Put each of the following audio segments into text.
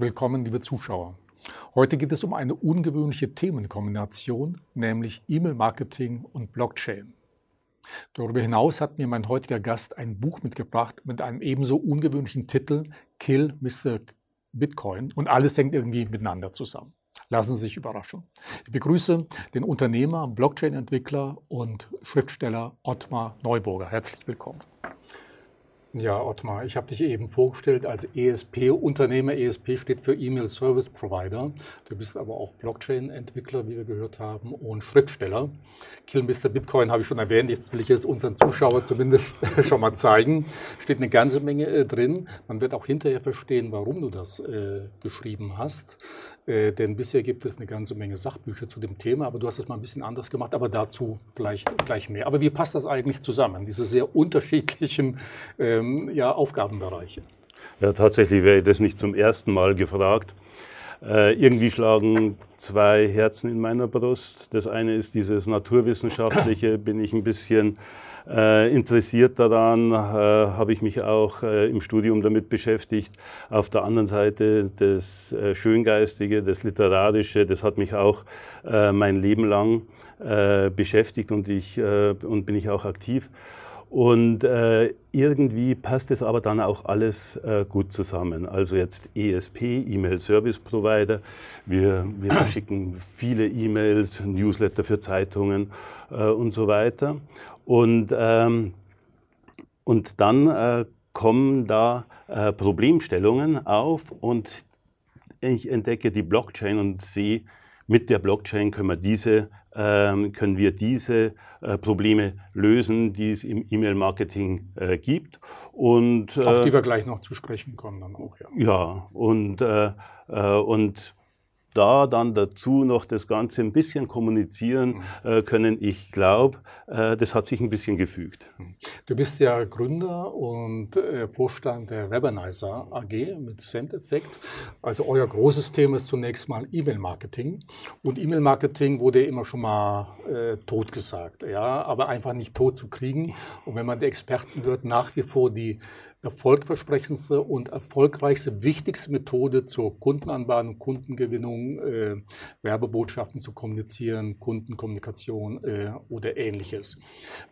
Willkommen, liebe Zuschauer. Heute geht es um eine ungewöhnliche Themenkombination, nämlich E-Mail-Marketing und Blockchain. Darüber hinaus hat mir mein heutiger Gast ein Buch mitgebracht mit einem ebenso ungewöhnlichen Titel Kill Mr. Bitcoin und alles hängt irgendwie miteinander zusammen. Lassen Sie sich überraschen. Ich begrüße den Unternehmer, Blockchain-Entwickler und Schriftsteller Ottmar Neuburger. Herzlich willkommen. Ja, Ottmar, ich habe dich eben vorgestellt als ESP-Unternehmer. ESP steht für E-Mail Service Provider. Du bist aber auch Blockchain-Entwickler, wie wir gehört haben, und Schriftsteller. Kill Mr. Bitcoin habe ich schon erwähnt. Jetzt will ich es unseren Zuschauern zumindest schon mal zeigen. Steht eine ganze Menge äh, drin. Man wird auch hinterher verstehen, warum du das äh, geschrieben hast. Äh, denn bisher gibt es eine ganze Menge Sachbücher zu dem Thema, aber du hast es mal ein bisschen anders gemacht, aber dazu vielleicht gleich mehr. Aber wie passt das eigentlich zusammen, diese sehr unterschiedlichen ähm, ja, Aufgabenbereiche? Ja, tatsächlich wäre ich das nicht zum ersten Mal gefragt. Äh, irgendwie schlagen zwei Herzen in meiner Brust. Das eine ist dieses naturwissenschaftliche, bin ich ein bisschen äh, interessiert daran, äh, habe ich mich auch äh, im Studium damit beschäftigt. Auf der anderen Seite das äh, Schöngeistige, das Literarische, das hat mich auch äh, mein Leben lang beschäftigt und, ich, und bin ich auch aktiv. Und äh, irgendwie passt es aber dann auch alles äh, gut zusammen. Also jetzt ESP, E-Mail Service Provider. Wir, wir verschicken viele E-Mails, Newsletter für Zeitungen äh, und so weiter. Und, ähm, und dann äh, kommen da äh, Problemstellungen auf und ich entdecke die Blockchain und sehe, mit der Blockchain können wir diese können wir diese äh, Probleme lösen, die es im E-Mail-Marketing äh, gibt. Und, äh, Auf die wir gleich noch zu sprechen kommen dann auch. Ja, ja und, äh, äh, und da dann dazu noch das Ganze ein bisschen kommunizieren mhm. äh, können, ich glaube, äh, das hat sich ein bisschen gefügt. Mhm. Du bist ja Gründer und äh, Vorstand der Webanizer AG mit Sendeffekt. Also euer großes Thema ist zunächst mal E-Mail-Marketing. Und E-Mail-Marketing wurde immer schon mal äh, tot gesagt, ja, aber einfach nicht tot zu kriegen. Und wenn man die Experten wird, nach wie vor die erfolgversprechendste und erfolgreichste, wichtigste Methode zur Kundenanbahnung, Kundengewinnung, äh, Werbebotschaften zu kommunizieren, Kundenkommunikation äh, oder ähnliches.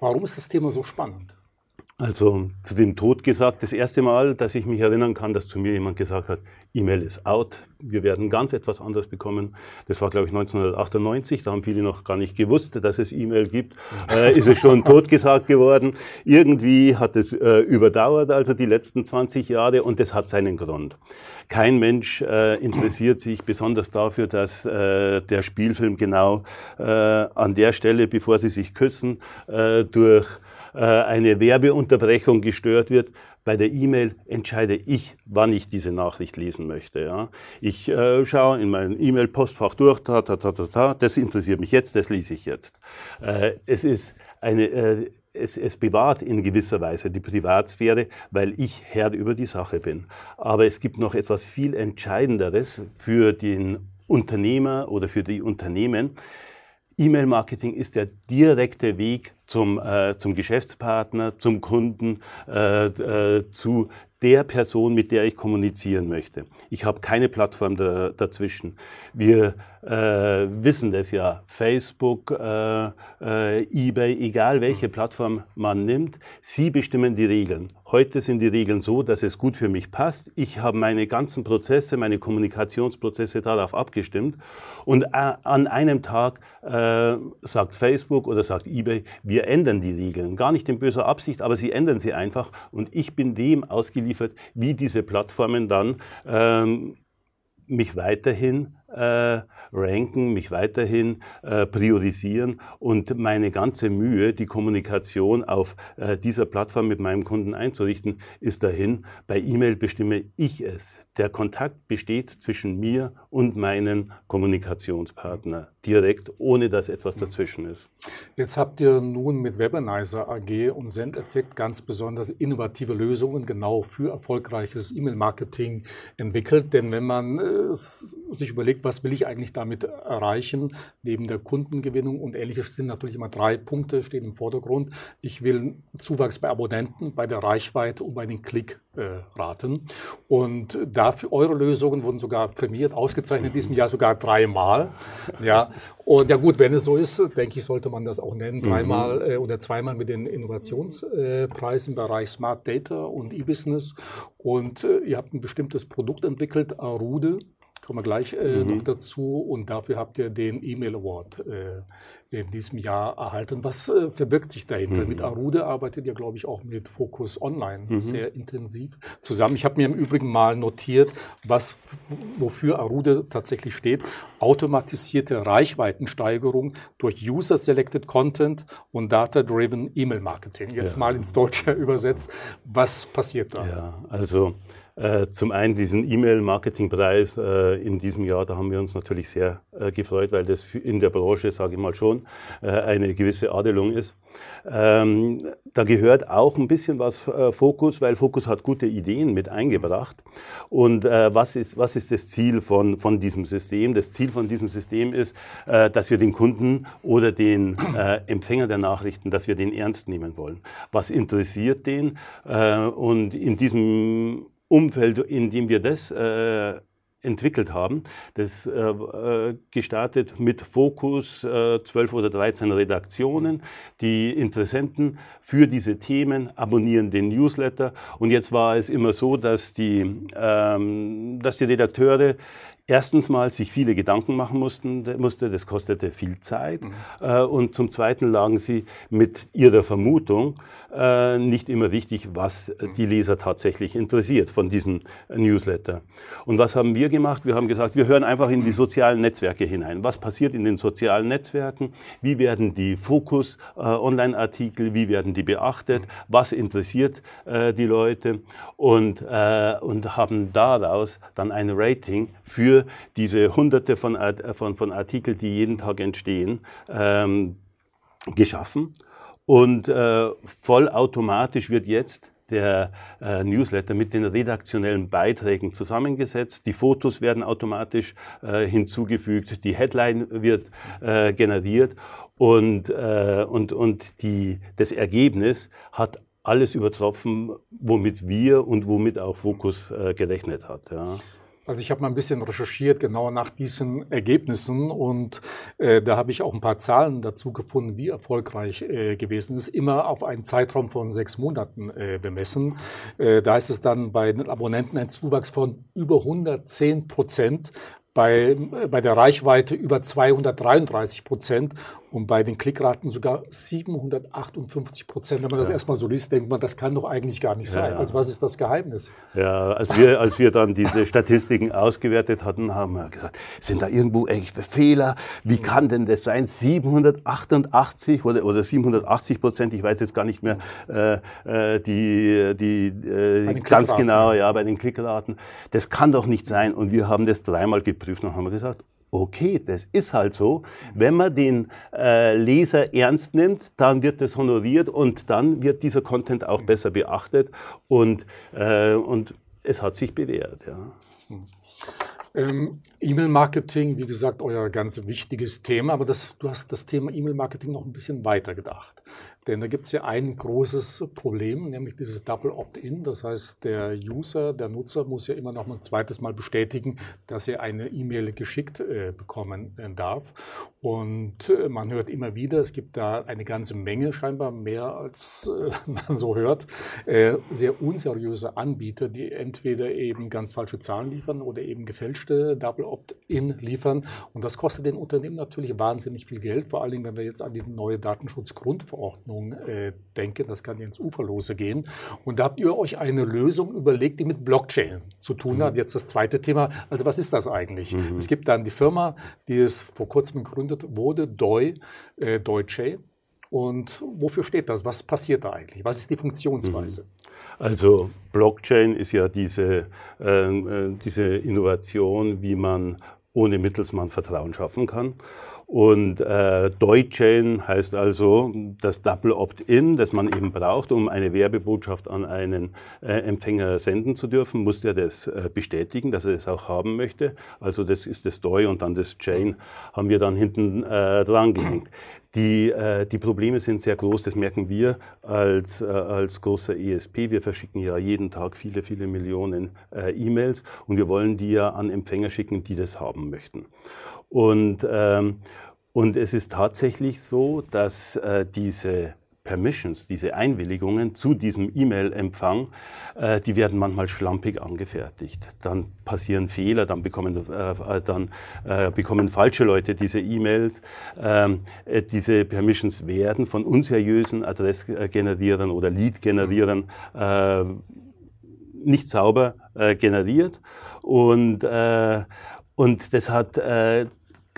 Warum ist das Thema so spannend? Also zu dem Tod gesagt, das erste Mal, dass ich mich erinnern kann, dass zu mir jemand gesagt hat, E-Mail ist out, wir werden ganz etwas anderes bekommen. Das war, glaube ich, 1998, da haben viele noch gar nicht gewusst, dass es E-Mail gibt. Äh, ist es schon totgesagt geworden. Irgendwie hat es äh, überdauert, also die letzten 20 Jahre, und das hat seinen Grund. Kein Mensch äh, interessiert sich besonders dafür, dass äh, der Spielfilm genau äh, an der Stelle, bevor sie sich küssen, äh, durch eine Werbeunterbrechung gestört wird. Bei der E-Mail entscheide ich, wann ich diese Nachricht lesen möchte. Ja. Ich äh, schaue in mein E-Mail-Postfach durch, ta, ta, ta, ta, ta, das interessiert mich jetzt, das lese ich jetzt. Äh, es ist eine, äh, es, es bewahrt in gewisser Weise die Privatsphäre, weil ich Herr über die Sache bin. Aber es gibt noch etwas viel Entscheidenderes für den Unternehmer oder für die Unternehmen. E-Mail-Marketing ist der direkte Weg zum, äh, zum Geschäftspartner, zum Kunden, äh, äh, zu der Person, mit der ich kommunizieren möchte. Ich habe keine Plattform da, dazwischen. Wir äh, wissen das ja. Facebook, äh, äh, eBay, egal welche Plattform man nimmt, sie bestimmen die Regeln. Heute sind die Regeln so, dass es gut für mich passt. Ich habe meine ganzen Prozesse, meine Kommunikationsprozesse darauf abgestimmt. Und äh, an einem Tag äh, sagt Facebook oder sagt eBay, wir ändern die Regeln. Gar nicht in böser Absicht, aber sie ändern sie einfach. Und ich bin dem ausgeliefert, wie diese Plattformen dann ähm, mich weiterhin äh, ranken, mich weiterhin äh, priorisieren und meine ganze Mühe, die Kommunikation auf äh, dieser Plattform mit meinem Kunden einzurichten, ist dahin. Bei E-Mail bestimme ich es. Der Kontakt besteht zwischen mir und meinen Kommunikationspartner direkt, ohne dass etwas dazwischen ist. Jetzt habt ihr nun mit Webanizer AG und Sendeffekt ganz besonders innovative Lösungen genau für erfolgreiches E-Mail-Marketing entwickelt. Denn wenn man äh, sich überlegt, was will ich eigentlich damit erreichen, neben der Kundengewinnung und ähnliches sind natürlich immer drei Punkte, stehen im Vordergrund. Ich will Zuwachs bei Abonnenten, bei der Reichweite und bei den Klick raten. Und dafür eure Lösungen wurden sogar prämiert, ausgezeichnet in diesem Jahr sogar dreimal. Ja, und ja gut, wenn es so ist, denke ich, sollte man das auch nennen. Dreimal mhm. äh, oder zweimal mit den Innovationspreisen im Bereich Smart Data und E-Business. Und äh, ihr habt ein bestimmtes Produkt entwickelt, Arude. Kommen wir gleich äh, mhm. noch dazu. Und dafür habt ihr den E-Mail Award äh, in diesem Jahr erhalten. Was äh, verbirgt sich dahinter? Mhm. Mit Arude arbeitet ihr, glaube ich, auch mit Focus Online mhm. sehr intensiv zusammen. Ich habe mir im Übrigen mal notiert, was, wofür Arude tatsächlich steht. Automatisierte Reichweitensteigerung durch User-Selected Content und Data-Driven E-Mail-Marketing. Jetzt ja. mal ins Deutsche übersetzt. Was passiert da? Ja, also äh, zum einen diesen E-Mail-Marketing-Preis äh, in diesem Jahr, da haben wir uns natürlich sehr äh, gefreut, weil das in der Branche, sage ich mal schon, äh, eine gewisse Adelung ist. Ähm, da gehört auch ein bisschen was äh, Fokus, weil Fokus hat gute Ideen mit eingebracht. Und was, ist, was ist das Ziel von, von diesem System? Das Ziel von diesem System ist, dass wir den Kunden oder den Empfänger der Nachrichten, dass wir den ernst nehmen wollen. Was interessiert den? und in diesem Umfeld, in dem wir das äh, entwickelt haben. Das äh, äh gestartet mit Fokus äh, 12 oder 13 Redaktionen. Die Interessenten für diese Themen abonnieren den Newsletter. Und jetzt war es immer so, dass die, ähm, dass die Redakteure erstens mal sich viele Gedanken machen mussten, musste, das kostete viel Zeit. Mhm. Äh, und zum Zweiten lagen sie mit ihrer Vermutung äh, nicht immer richtig, was mhm. die Leser tatsächlich interessiert von diesem Newsletter. Und was haben wir gemacht? Wir haben gesagt, wir hören einfach in die mhm. sozialen Netzwerke hinein. Was passiert in den sozialen Netzwerken? Wie werden die Fokus-Online-Artikel, wie werden die beachtet? Mhm. Was interessiert äh, die Leute? Und, äh, und haben daraus dann ein Rating für diese hunderte von, von, von Artikeln, die jeden Tag entstehen, ähm, geschaffen. Und äh, vollautomatisch wird jetzt der äh, Newsletter mit den redaktionellen Beiträgen zusammengesetzt. Die Fotos werden automatisch äh, hinzugefügt, die Headline wird äh, generiert und, äh, und, und die, das Ergebnis hat alles übertroffen, womit wir und womit auch Focus äh, gerechnet hat. Ja. Also ich habe mal ein bisschen recherchiert genau nach diesen Ergebnissen und äh, da habe ich auch ein paar Zahlen dazu gefunden, wie erfolgreich äh, gewesen ist. Immer auf einen Zeitraum von sechs Monaten äh, bemessen. Äh, da ist es dann bei den Abonnenten ein Zuwachs von über 110 Prozent bei, bei der Reichweite über 233 Prozent und bei den Klickraten sogar 758 Prozent. Wenn man das ja. erstmal so liest, denkt man, das kann doch eigentlich gar nicht sein. Ja, Also was ist das Geheimnis? Ja, als wir, als wir dann diese Statistiken ausgewertet hatten, haben wir gesagt, sind da irgendwo irgendwelche Fehler? Wie kann denn das sein? 788 oder, oder 780 Prozent, ich weiß jetzt gar nicht mehr, äh, äh die, die äh, ganz genau, ja, bei den Klickraten. Das kann doch nicht sein. Und wir haben das dreimal geprüft und haben gesagt, okay, das ist halt so. Wenn man den äh, Leser ernst nimmt, dann wird das honoriert und dann wird dieser Content auch besser beachtet und, äh, und es hat sich bewährt. Ja. Ähm, E-Mail-Marketing, wie gesagt, euer ganz wichtiges Thema, aber das, du hast das Thema E-Mail-Marketing noch ein bisschen weiter gedacht. Denn da gibt es ja ein großes Problem, nämlich dieses Double Opt-in. Das heißt, der User, der Nutzer muss ja immer noch ein zweites Mal bestätigen, dass er eine E-Mail geschickt äh, bekommen äh, darf. Und äh, man hört immer wieder, es gibt da eine ganze Menge, scheinbar mehr als äh, man so hört, äh, sehr unseriöse Anbieter, die entweder eben ganz falsche Zahlen liefern oder eben gefälschte Double Opt-in liefern. Und das kostet den Unternehmen natürlich wahnsinnig viel Geld, vor allen Dingen, wenn wir jetzt an die neue Datenschutzgrundverordnung Lösung äh, denken. Das kann ins Uferlose gehen. Und da habt ihr euch eine Lösung überlegt, die mit Blockchain zu tun mhm. hat. Jetzt das zweite Thema. Also was ist das eigentlich? Mhm. Es gibt dann die Firma, die es vor kurzem gegründet wurde, Doi, äh, Deutsche. Und wofür steht das? Was passiert da eigentlich? Was ist die Funktionsweise? Mhm. Also Blockchain ist ja diese, äh, äh diese Innovation, wie man ohne Mittelsmann Vertrauen schaffen kann. Und äh, Deutschain heißt also das Double Opt-in, das man eben braucht, um eine Werbebotschaft an einen äh, Empfänger senden zu dürfen, muss der das äh, bestätigen, dass er das auch haben möchte. Also das ist das DOI und dann das Chain haben wir dann hinten äh, dran gehängt. Die, äh, die Probleme sind sehr groß, das merken wir als, äh, als großer ESP. Wir verschicken ja jeden Tag viele, viele Millionen äh, E-Mails und wir wollen die ja an Empfänger schicken, die das haben möchten. Und, ähm, und es ist tatsächlich so, dass äh, diese Permissions, diese Einwilligungen zu diesem E-Mail-Empfang, äh, die werden manchmal schlampig angefertigt. Dann passieren Fehler, dann bekommen, äh, äh dann, äh, bekommen falsche Leute diese E-Mails. Ähm, äh, diese Permissions werden von unseriösen Adressgenerierern oder Lead-Generierern äh, nicht sauber generiert. Und, und das hat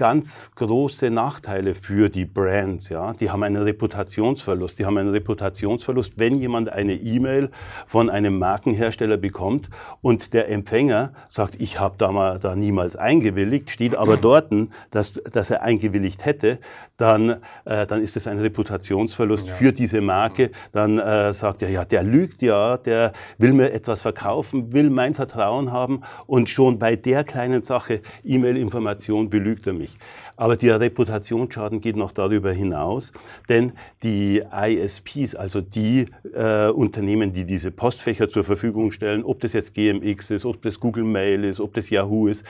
ganz große Nachteile für die Brands. Ja? Die haben einen Reputationsverlust. Die haben einen Reputationsverlust, wenn jemand eine E-Mail von einem Markenhersteller bekommt und der Empfänger sagt, ich habe da mal da niemals eingewilligt, steht aber dort, dass, dass er eingewilligt hätte, dann, äh, dann ist es ein Reputationsverlust ja. für diese Marke. Dann äh, sagt er, ja, der lügt ja, der will mir etwas verkaufen, will mein Vertrauen haben und schon bei der kleinen Sache E-Mail-Information belügt er mich nicht. Aber der Reputationsschaden geht noch darüber hinaus, denn die ISPs, also die äh, Unternehmen, die diese Postfächer zur Verfügung stellen, ob das jetzt GMX ist, ob das Google Mail ist, ob das Yahoo ist,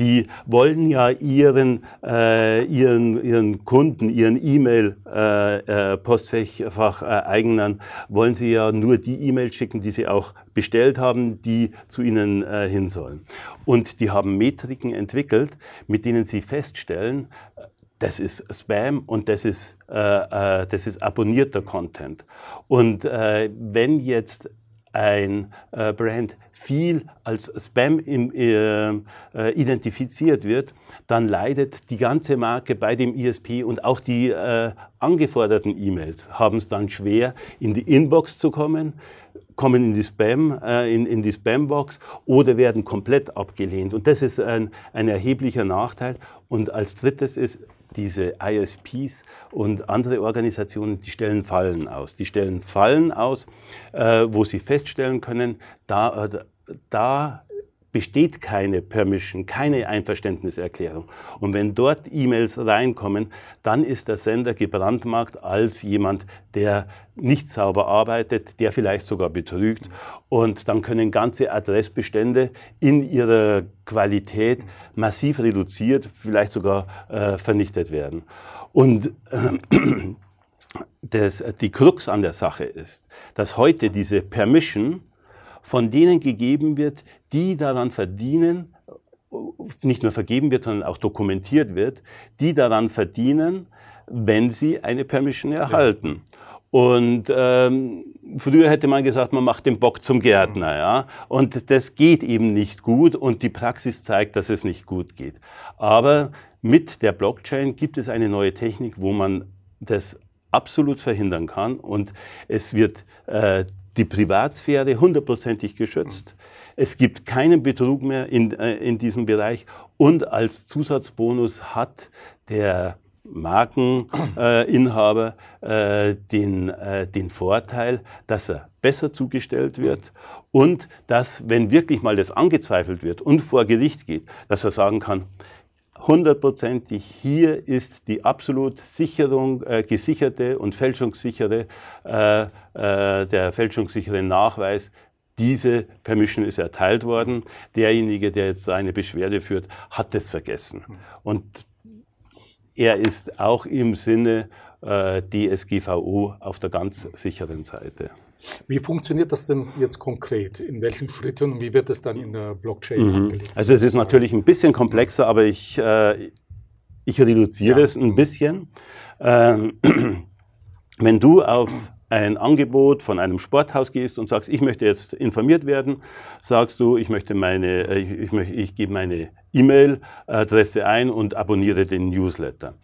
die wollen ja ihren, äh, ihren, ihren Kunden, ihren E-Mail-Postfach äh, äh, wollen sie ja nur die E-Mails schicken, die sie auch bestellt haben, die zu ihnen äh, hin sollen. Und die haben Metriken entwickelt, mit denen sie feststellen, das ist Spam und das ist, äh, äh, das ist abonnierter Content. Und äh, wenn jetzt ein äh, Brand viel als Spam im, äh, äh, identifiziert wird, dann leidet die ganze Marke bei dem ISP und auch die äh, angeforderten E-Mails haben es dann schwer, in die Inbox zu kommen, kommen in die Spam, äh, in, in die Spambox oder werden komplett abgelehnt. Und das ist ein, ein erheblicher Nachteil. Und als drittes ist, diese ISPs und andere Organisationen, die stellen Fallen aus. Die stellen Fallen aus, äh, wo sie feststellen können, da, äh, da besteht keine Permission, keine Einverständniserklärung. Und wenn dort E-Mails reinkommen, dann ist der Sender gebrandmarkt als jemand, der nicht sauber arbeitet, der vielleicht sogar betrügt. Und dann können ganze Adressbestände in ihrer Qualität massiv reduziert, vielleicht sogar äh, vernichtet werden. Und äh, das, die Krux an der Sache ist, dass heute diese Permission von denen gegeben wird, die daran verdienen, nicht nur vergeben wird, sondern auch dokumentiert wird, die daran verdienen, wenn sie eine Permission erhalten. Ja. Und ähm, früher hätte man gesagt, man macht den Bock zum Gärtner, ja. Und das geht eben nicht gut und die Praxis zeigt, dass es nicht gut geht. Aber mit der Blockchain gibt es eine neue Technik, wo man das absolut verhindern kann und es wird äh, die Privatsphäre hundertprozentig geschützt. Es gibt keinen Betrug mehr in, äh, in diesem Bereich und als Zusatzbonus hat der Markeninhaber äh, den, äh, den Vorteil, dass er besser zugestellt wird und dass, wenn wirklich mal das angezweifelt wird und vor Gericht geht, dass er sagen kann, hundertprozentig, hier ist die absolut Sicherung, äh, gesicherte und fälschungssichere, äh, äh, der fälschungssichere Nachweis, diese Permission ist erteilt worden. Derjenige, der jetzt eine Beschwerde führt, hat das vergessen. Und er ist auch im Sinne äh, DSGVO auf der ganz sicheren Seite. Wie funktioniert das denn jetzt konkret? In welchen Schritten und wie wird es dann in der Blockchain mhm. angelegt? Also es ist natürlich ein bisschen komplexer, aber ich, äh, ich reduziere ja. es ein bisschen. Ähm, wenn du auf ein Angebot von einem Sporthaus gehst und sagst, ich möchte jetzt informiert werden, sagst du, ich möchte meine, äh, ich, ich, möchte, ich gebe meine E-Mail-Adresse ein und abonniere den Newsletter.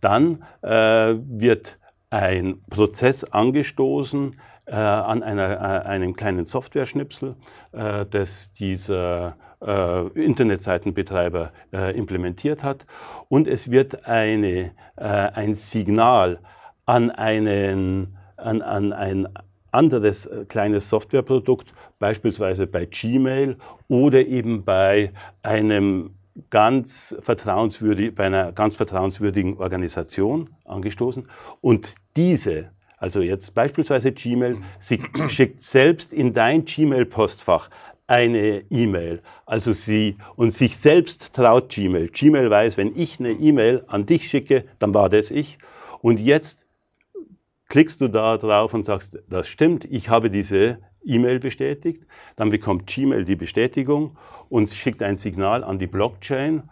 Dann äh, wird ein Prozess angestoßen, äh, an einer, äh, einem kleinen Software-Schnipsel, äh, das dieser äh, Internetseitenbetreiber äh, implementiert hat. Und es wird eine, äh, ein Signal an, einen, an, an ein anderes äh, kleines Softwareprodukt, beispielsweise bei Gmail oder eben bei einem ganz vertrauenswürdig, bei einer ganz vertrauenswürdigen Organisation angestoßen. Und diese, also jetzt beispielsweise Gmail, sie schickt selbst in dein Gmail-Postfach eine E-Mail. Also sie und sich selbst traut Gmail. Gmail weiß, wenn ich eine E-Mail an dich schicke, dann war das ich. Und jetzt klickst du da drauf und sagst, das stimmt, ich habe diese E-Mail bestätigt. Dann bekommt Gmail die Bestätigung und schickt ein Signal an die Blockchain.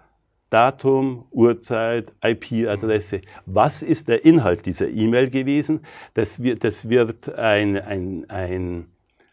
Datum, Uhrzeit, IP-Adresse. Was ist der Inhalt dieser E-Mail gewesen? Das wird, das wird ein, ein, ein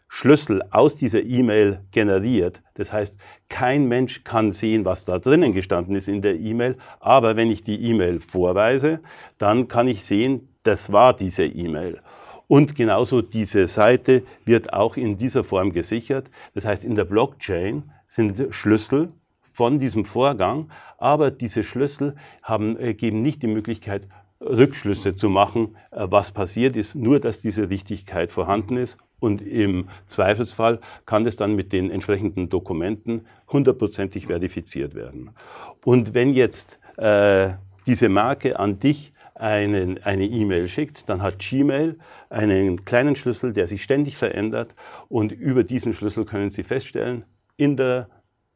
Schlüssel aus dieser E-Mail generiert. Das heißt, kein Mensch kann sehen, was da drinnen gestanden ist in der E-Mail. Aber wenn ich die E-Mail vorweise, dann kann ich sehen, das war diese E-Mail. Und genauso diese Seite wird auch in dieser Form gesichert. Das heißt, in der Blockchain sind Schlüssel von diesem Vorgang, aber diese Schlüssel haben, äh, geben nicht die Möglichkeit, Rückschlüsse zu machen, äh, was passiert ist, nur dass diese Richtigkeit vorhanden ist. Und im Zweifelsfall kann das dann mit den entsprechenden Dokumenten hundertprozentig verifiziert werden. Und wenn jetzt äh, diese Marke an dich einen, eine E-Mail schickt, dann hat Gmail einen kleinen Schlüssel, der sich ständig verändert und über diesen Schlüssel können Sie feststellen, in der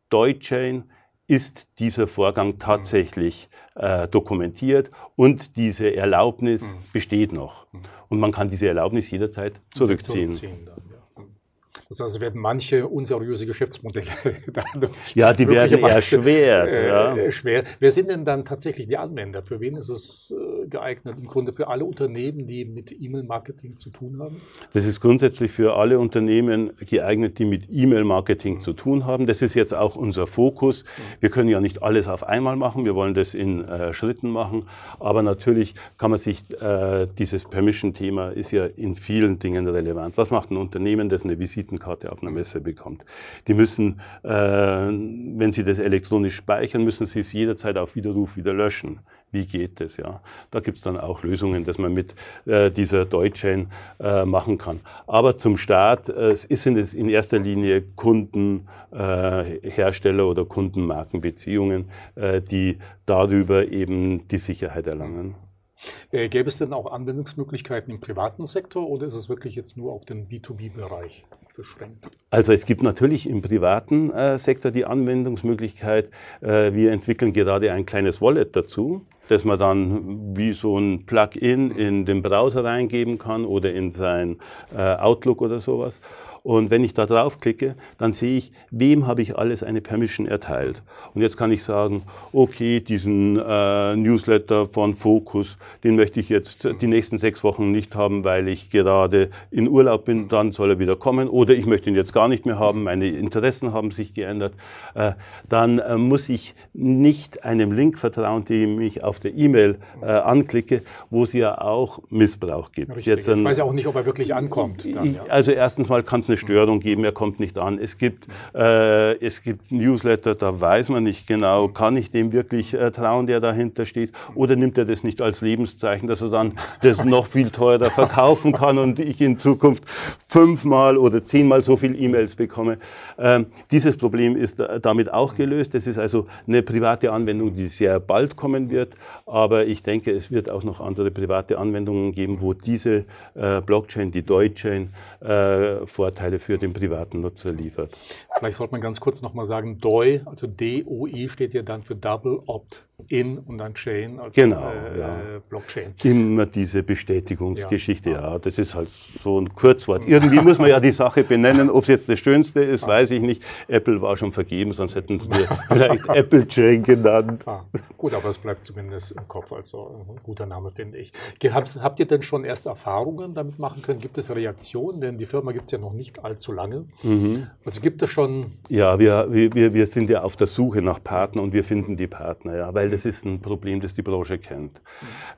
Deutschain ist dieser Vorgang tatsächlich äh, dokumentiert und diese Erlaubnis mhm. besteht noch. Und man kann diese Erlaubnis jederzeit zurückziehen. zurückziehen das heißt, werden manche unseriöse Geschäftsmodelle Ja, die werden erschwert. Äh, ja. schwer. Wer sind denn dann tatsächlich die Anwender? Für wen ist es äh, geeignet? Im Grunde für alle Unternehmen, die mit E-Mail-Marketing zu tun haben? Das ist grundsätzlich für alle Unternehmen geeignet, die mit E-Mail-Marketing mhm. zu tun haben. Das ist jetzt auch unser Fokus. Wir können ja nicht alles auf einmal machen. Wir wollen das in äh, Schritten machen. Aber natürlich kann man sich, äh, dieses Permission-Thema ist ja in vielen Dingen relevant. Was macht ein Unternehmen, das eine Visiten Visitenkarte auf einer Messe bekommt. Die müssen, äh, wenn Sie das elektronisch speichern, müssen Sie es jederzeit auf Widerruf wieder löschen. Wie geht das? Ja, da gibt es dann auch Lösungen, dass man mit äh, dieser Deutschain äh, machen kann. Aber zum Start äh, sind es in erster Linie Kunden, äh, oder Kundenmarkenbeziehungen, äh, die darüber eben die Sicherheit erlangen. Äh, gäbe es denn auch Anwendungsmöglichkeiten im privaten Sektor oder ist es wirklich jetzt nur auf den B2B-Bereich beschränkt? Also es gibt natürlich im privaten äh, Sektor die Anwendungsmöglichkeit. Äh, wir entwickeln gerade ein kleines Wallet dazu das man dann wie so ein Plugin in den Browser reingeben kann oder in sein äh, Outlook oder sowas. Und wenn ich da draufklicke, dann sehe ich, wem habe ich alles eine Permission erteilt. Und jetzt kann ich sagen, okay, diesen äh, Newsletter von Focus, den möchte ich jetzt die nächsten sechs Wochen nicht haben, weil ich gerade in Urlaub bin, dann soll er wieder kommen. Oder ich möchte ihn jetzt gar nicht mehr haben, meine Interessen haben sich geändert. Äh, dann äh, muss ich nicht einem Link vertrauen, den ich auf der E-Mail äh, anklicke, wo es ja auch Missbrauch gibt. Jetzt, ich weiß ja auch nicht, ob er wirklich ankommt. Dann, ja. Also erstens mal kann es eine Störung geben, er kommt nicht an. Es gibt, äh, es gibt Newsletter, da weiß man nicht genau, kann ich dem wirklich äh, trauen, der dahinter steht, oder nimmt er das nicht als Lebenszeichen, dass er dann das noch viel teurer verkaufen kann und ich in Zukunft fünfmal oder zehnmal so viel E-Mails bekomme. Ähm, dieses Problem ist damit auch gelöst. Das ist also eine private Anwendung, die sehr bald kommen wird. Aber ich denke, es wird auch noch andere private Anwendungen geben, wo diese äh, Blockchain, die Deutschain, äh, Vorteile für den privaten Nutzer liefert. Vielleicht sollte man ganz kurz nochmal sagen, DOI, also DOI steht ja dann für Double Opt in und dann Chain, also genau, äh, ja. Blockchain. Immer diese Bestätigungsgeschichte, ja. ja. Das ist halt so ein Kurzwort. Irgendwie muss man ja die Sache benennen. Ob es jetzt das Schönste ist, weiß ich nicht. Apple war schon vergeben, sonst hätten wir vielleicht Apple Chain genannt. Ah, gut, aber es bleibt zumindest im Kopf. Also ein guter Name, finde ich. Habt, habt ihr denn schon erste Erfahrungen damit machen können? Gibt es Reaktionen? Denn die Firma gibt es ja noch nicht allzu lange. Mhm. Also gibt es schon. Ja, wir, wir, wir sind ja auf der Suche nach Partnern und wir finden die Partner, ja, weil das ist ein Problem, das die Branche kennt.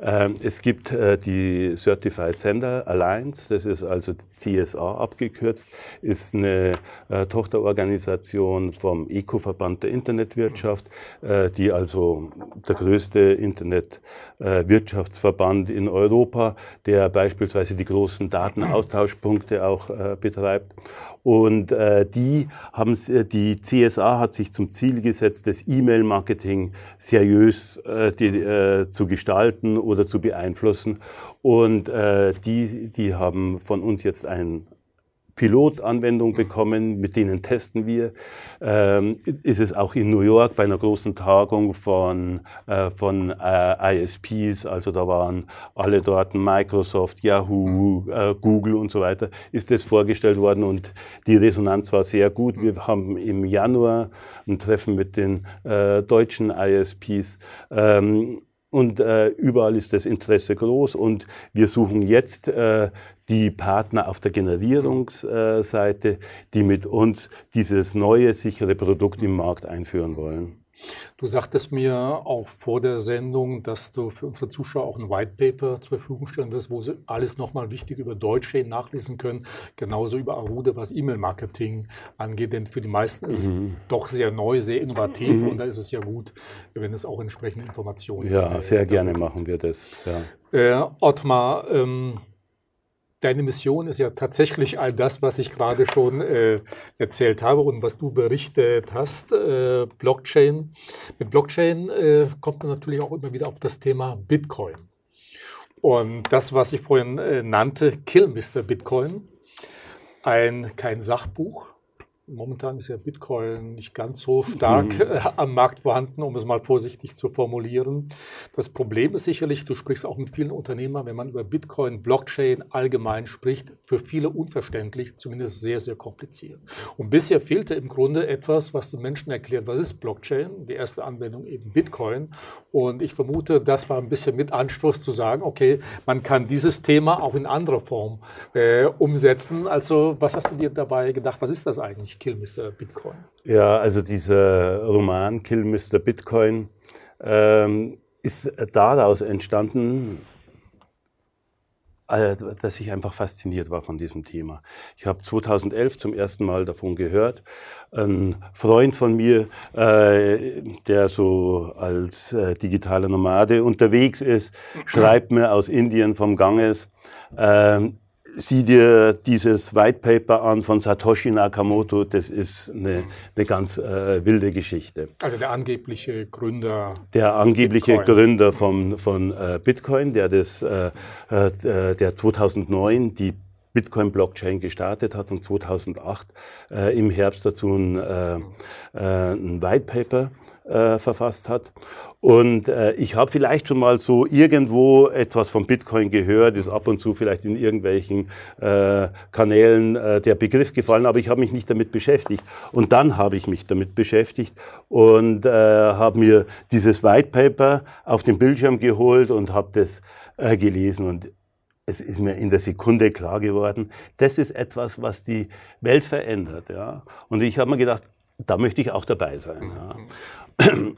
Ähm, es gibt äh, die Certified Sender Alliance, das ist also CSA abgekürzt, ist eine äh, Tochterorganisation vom ECO-Verband der Internetwirtschaft, äh, die also der größte Internetwirtschaftsverband in Europa, der beispielsweise die großen Datenaustauschpunkte auch betreibt. Und die haben die CSA hat sich zum Ziel gesetzt, das E-Mail-Marketing seriös äh, die, äh, zu gestalten oder zu beeinflussen. Und äh, die, die haben von uns jetzt ein, Pilotanwendung mhm. bekommen, mit denen testen wir. Ähm, ist es auch in New York bei einer großen Tagung von, äh, von äh, ISPs, also da waren alle dort, Microsoft, Yahoo, mhm. äh, Google und so weiter, ist das vorgestellt worden und die Resonanz war sehr gut. Wir haben im Januar ein Treffen mit den äh, deutschen ISPs. Ähm, und äh, überall ist das Interesse groß und wir suchen jetzt äh, die Partner auf der Generierungsseite, die mit uns dieses neue, sichere Produkt im Markt einführen wollen. Du sagtest mir auch vor der Sendung, dass du für unsere Zuschauer auch ein White Paper zur Verfügung stellen wirst, wo sie alles nochmal wichtig über Deutschland nachlesen können, genauso über Arude, was E-Mail-Marketing angeht, denn für die meisten ist mhm. es doch sehr neu, sehr innovativ mhm. und da ist es ja gut, wenn es auch entsprechende Informationen gibt. Ja, sehr gerne machen wir das. Ja. Äh, Ottmar, ähm, deine Mission ist ja tatsächlich all das, was ich gerade schon äh, erzählt habe und was du berichtet hast, äh, Blockchain. Mit Blockchain äh, kommt man natürlich auch immer wieder auf das Thema Bitcoin. Und das, was ich vorhin äh, nannte, Kill Mr. Bitcoin, ein, kein Sachbuch, Momentan ist ja Bitcoin nicht ganz so stark mhm. am Markt vorhanden, um es mal vorsichtig zu formulieren. Das Problem ist sicherlich, du sprichst auch mit vielen Unternehmern, wenn man über Bitcoin, Blockchain allgemein spricht, für viele unverständlich, zumindest sehr, sehr kompliziert. Und bisher fehlte im Grunde etwas, was den Menschen erklärt, was ist Blockchain? Die erste Anwendung eben Bitcoin. Und ich vermute, das war ein bisschen mit Anstoß zu sagen, okay, man kann dieses Thema auch in anderer Form äh, umsetzen. Also was hast du dir dabei gedacht? Was ist das eigentlich? Eigentlich Kill Mr. Bitcoin? Ja, also dieser Roman Kill Mr. Bitcoin ähm, ist daraus entstanden, äh, dass ich einfach fasziniert war von diesem Thema. Ich habe 2011 zum ersten Mal davon gehört. Ein Freund von mir, äh, der so als äh, digitaler Nomade unterwegs ist, schreibt mir aus Indien vom Ganges, ähm, sieh dir dieses White Paper an von Satoshi Nakamoto, das ist eine, eine ganz äh, wilde Geschichte. Also der angebliche Gründer. Der angebliche Bitcoin. Gründer von, von äh, Bitcoin, der das, äh, äh der 2009 die Bitcoin-Blockchain gestartet hat und 2008 äh, im Herbst dazu ein, äh, äh, ein White Paper äh, verfasst hat. Und äh, ich habe vielleicht schon mal so irgendwo etwas von Bitcoin gehört, ist ab und zu vielleicht in irgendwelchen äh, Kanälen äh, der Begriff gefallen, aber ich habe mich nicht damit beschäftigt. Und dann habe ich mich damit beschäftigt und äh, habe mir dieses White Paper auf den Bildschirm geholt und habe das äh, gelesen und es ist mir in der Sekunde klar geworden, das ist etwas, was die Welt verändert. Ja? Und ich habe mir gedacht, da möchte ich auch dabei sein. Ja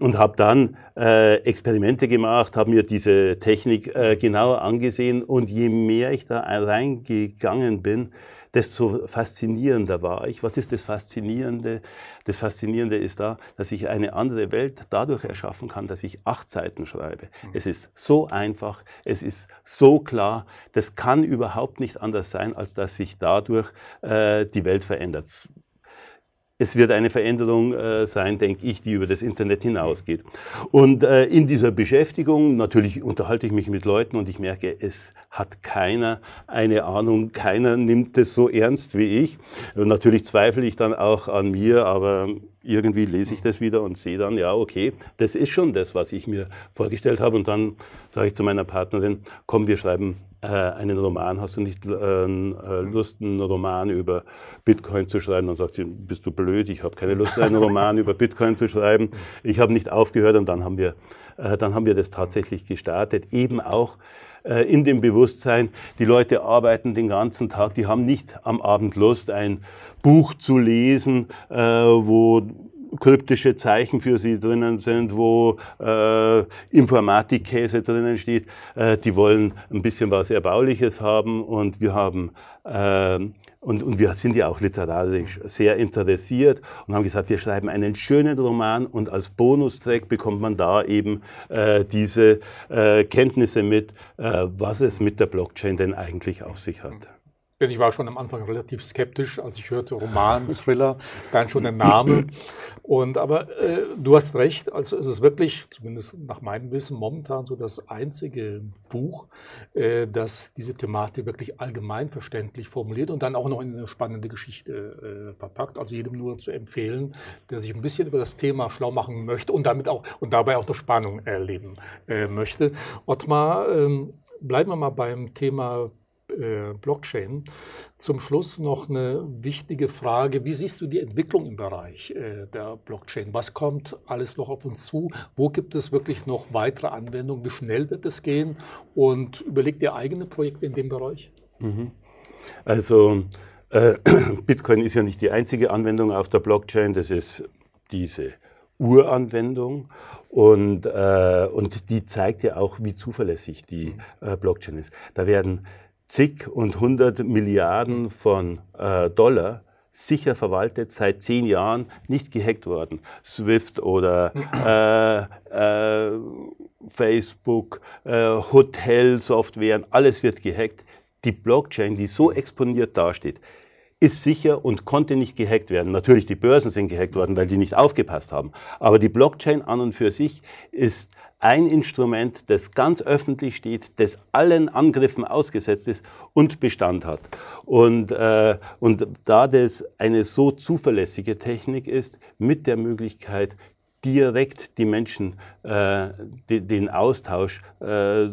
und habe dann äh, Experimente gemacht, habe mir diese Technik äh, genauer angesehen und je mehr ich da reingegangen bin, desto faszinierender war ich. Was ist das Faszinierende? Das Faszinierende ist da, dass ich eine andere Welt dadurch erschaffen kann, dass ich acht Seiten schreibe. Es ist so einfach, es ist so klar, das kann überhaupt nicht anders sein, als dass sich dadurch äh, die Welt verändert es wird eine Veränderung äh, sein, denke ich, die über das Internet hinausgeht. Und äh, in dieser Beschäftigung, natürlich unterhalte ich mich mit Leuten und ich merke, es hat keiner eine Ahnung, keiner nimmt es so ernst wie ich. Und natürlich zweifle ich dann auch an mir, aber irgendwie lese ich das wieder und sehe dann, ja, okay, das ist schon das, was ich mir vorgestellt habe. Und dann sage ich zu meiner Partnerin, komm, wir schreiben äh, einen Roman, hast du nicht äh, äh, Lust, einen Roman über Bitcoin zu schreiben? Dann sagt sie, bist du blöd, ich habe keine Lust, einen Roman über Bitcoin zu schreiben. Ich habe nicht aufgehört und dann haben wir, dann haben wir das tatsächlich gestartet, eben auch in dem Bewusstsein, die Leute arbeiten den ganzen Tag, die haben nicht am Abend Lust, ein Buch zu lesen, wo kryptische Zeichen für sie drinnen sind, wo äh, Informatikkäse drinnen steht. Äh, die wollen ein bisschen was Erbauliches haben und wir haben äh, und, und wir sind ja auch literarisch sehr interessiert und haben gesagt, wir schreiben einen schönen Roman und als Bonustrack bekommt man da eben äh, diese äh, Kenntnisse mit, äh, was es mit der Blockchain denn eigentlich auf sich hat. Denn ich war schon am Anfang relativ skeptisch, als ich hörte Roman, Thriller, dann schon der Name. Und aber äh, du hast recht, also es ist wirklich, zumindest nach meinem Wissen, momentan so das einzige Buch, äh, das diese Thematik wirklich allgemein verständlich formuliert und dann auch noch in eine spannende Geschichte äh, verpackt. Also jedem nur zu empfehlen, der sich ein bisschen über das Thema schlau machen möchte und damit auch und dabei auch die Spannung erleben äh, möchte. Ottmar, ähm, bleiben wir mal beim Thema äh, Blockchain. Zum Schluss noch eine wichtige Frage. Wie siehst du die Entwicklung im Bereich äh, der Blockchain? Was kommt alles noch auf uns zu? Wo gibt es wirklich noch weitere Anwendungen? Wie schnell wird es gehen? Und überlegt ihr eigene Projekte in dem Bereich? Mhm. Also äh, Bitcoin ist ja nicht die einzige Anwendung auf der Blockchain. Das ist diese Uranwendung und, äh, und die zeigt ja auch, wie zuverlässig die äh, Blockchain ist. Da werden zig und hundert Milliarden von äh, Dollar sicher verwaltet, seit zehn Jahren nicht gehackt worden. SWIFT oder äh, äh, Facebook, äh, Hotelsoftware, alles wird gehackt. Die Blockchain, die so exponiert dasteht, ist sicher und konnte nicht gehackt werden. Natürlich, die Börsen sind gehackt worden, weil die nicht aufgepasst haben. Aber die Blockchain an und für sich ist ein Instrument, das ganz öffentlich steht, das allen Angriffen ausgesetzt ist und Bestand hat. Und, äh, und da das eine so zuverlässige Technik ist, mit der Möglichkeit, direkt die Menschen äh, de, den Austausch äh,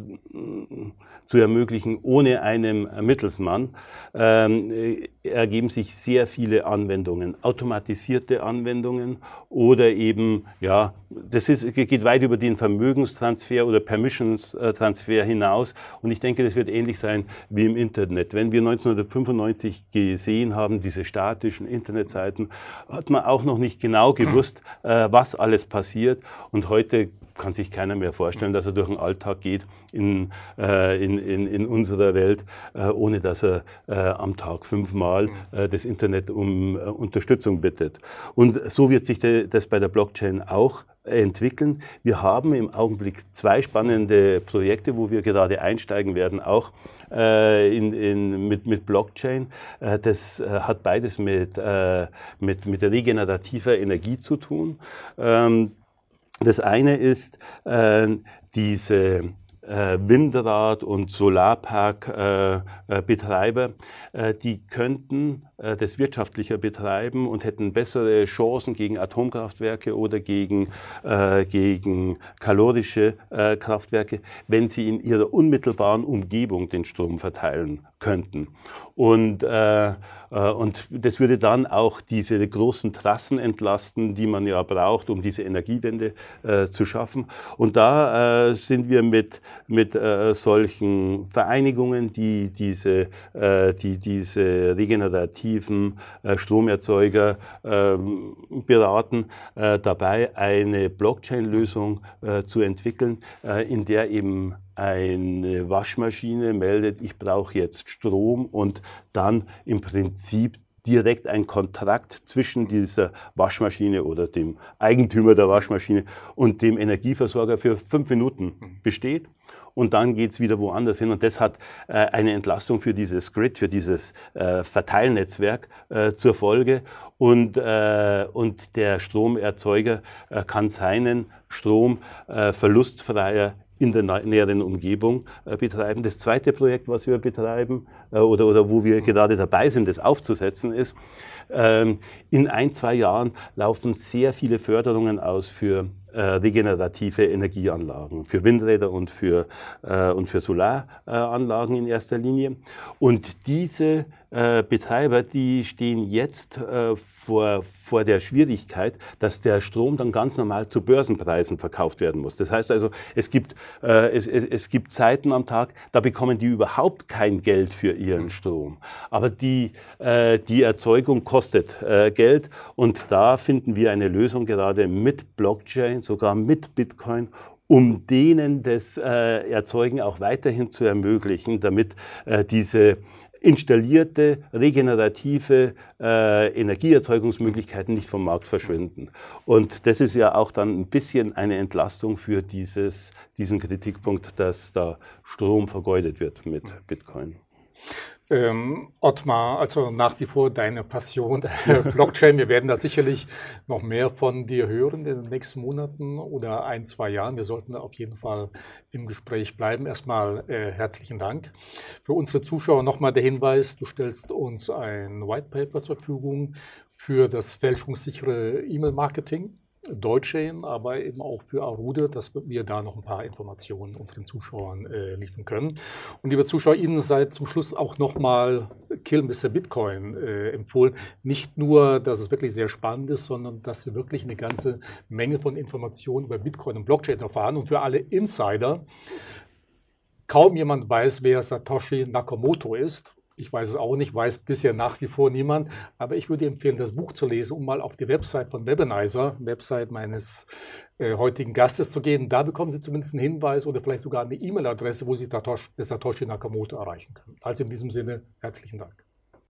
zu ermöglichen ohne einen Mittelsmann, ähm, äh, ergeben sich sehr viele Anwendungen, automatisierte Anwendungen oder eben, ja, das ist, geht weit über den Vermögenstransfer oder Permissionstransfer hinaus. Und ich denke, das wird ähnlich sein wie im Internet. Wenn wir 1995 gesehen haben, diese statischen Internetseiten, hat man auch noch nicht genau gewusst, äh, was alles passiert. Und heute kann sich keiner mehr vorstellen, dass er durch den Alltag geht in, äh, in, in, in unserer Welt, äh, ohne dass er äh, am Tag fünfmal äh, das Internet um äh, Unterstützung bittet. Und so wird sich de, das bei der Blockchain auch entwickeln. Wir haben im Augenblick zwei spannende Projekte, wo wir gerade einsteigen werden, auch äh, in, in, mit, mit Blockchain. Äh, das äh, hat beides mit, äh, mit, mit regenerativer Energie zu tun. Ähm, das eine ist äh, diese äh, Windrad- und Solarparkbetreiber, äh, äh, die könnten äh, das wirtschaftlicher betreiben und hätten bessere Chancen gegen Atomkraftwerke oder gegen, äh, gegen kalorische äh, Kraftwerke, wenn sie in ihrer unmittelbaren Umgebung den Strom verteilen könnten. Und, äh, äh, und das würde dann auch diese großen Trassen entlasten, die man ja braucht, um diese Energiewende äh, zu schaffen. Und da äh, sind wir mit, mit äh, solchen Vereinigungen, die diese, äh, die diese regenerativen äh, Stromerzeuger ähm, beraten, äh, dabei eine Blockchain-Lösung äh, zu entwickeln, in der eben eine Waschmaschine meldet, ich brauche jetzt Strom und dann im Prinzip direkt ein Kontrakt zwischen dieser Waschmaschine oder dem Eigentümer der Waschmaschine und dem Energieversorger für fünf Minuten besteht. Und dann geht's wieder woanders hin. Und das hat äh, eine Entlastung für dieses Grid, für dieses äh, Verteilnetzwerk äh, zur Folge. Und, äh, und der Stromerzeuger äh, kann seinen Strom äh, verlustfreier in der näheren Umgebung äh, betreiben. Das zweite Projekt, was wir betreiben äh, oder, oder wo wir gerade dabei sind, das aufzusetzen, ist, ähm, in ein, zwei Jahren laufen sehr viele Förderungen aus für regenerative Energieanlagen, für Windräder und für, äh, und für Solaranlagen in erster Linie. Und diese äh, Betreiber, die stehen jetzt äh, vor, vor der Schwierigkeit, dass der Strom dann ganz normal zu Börsenpreisen verkauft werden muss. Das heißt also, es gibt, äh, es, es, es gibt Zeiten am Tag, da bekommen die überhaupt kein Geld für ihren Strom. Aber die, äh, die Erzeugung kostet kostet äh, Geld. Und da finden wir eine Lösung gerade mit Blockchain, sogar mit Bitcoin, um denen das äh, Erzeugen auch weiterhin zu ermöglichen, damit äh, diese installierte regenerative äh, Energieerzeugungsmöglichkeiten nicht vom Markt verschwinden. Und das ist ja auch dann ein bisschen eine Entlastung für dieses, diesen Kritikpunkt, dass da Strom vergeudet wird mit Bitcoin. Ähm, Ottmar, also nach wie vor deine Passion Blockchain. Wir werden da sicherlich noch mehr von dir hören in den nächsten Monaten oder ein, zwei Jahren. Wir sollten da auf jeden Fall im Gespräch bleiben. Erstmal äh, herzlichen Dank. Für unsere Zuschauer nochmal der Hinweis, du stellst uns ein White Paper zur Verfügung für das fälschungssichere E-Mail-Marketing. Deutsche, aber eben auch für Arude, dass wir da noch ein paar Informationen unseren Zuschauern äh, liefern können. Und liebe Zuschauer, Ihnen sei zum Schluss auch nochmal Kill Mr. Bitcoin äh, empfohlen. Nicht nur, dass es wirklich sehr spannend ist, sondern dass Sie wirklich eine ganze Menge von Informationen über Bitcoin und Blockchain erfahren. Und für alle Insider, kaum jemand weiß, wer Satoshi Nakamoto ist. Ich weiß es auch nicht, weiß bisher nach wie vor niemand, aber ich würde empfehlen, das Buch zu lesen, um mal auf die Website von Webanizer, Website meines äh, heutigen Gastes zu gehen. Da bekommen Sie zumindest einen Hinweis oder vielleicht sogar eine E-Mail-Adresse, wo Sie Satoshi Nakamoto erreichen können. Also in diesem Sinne, herzlichen Dank.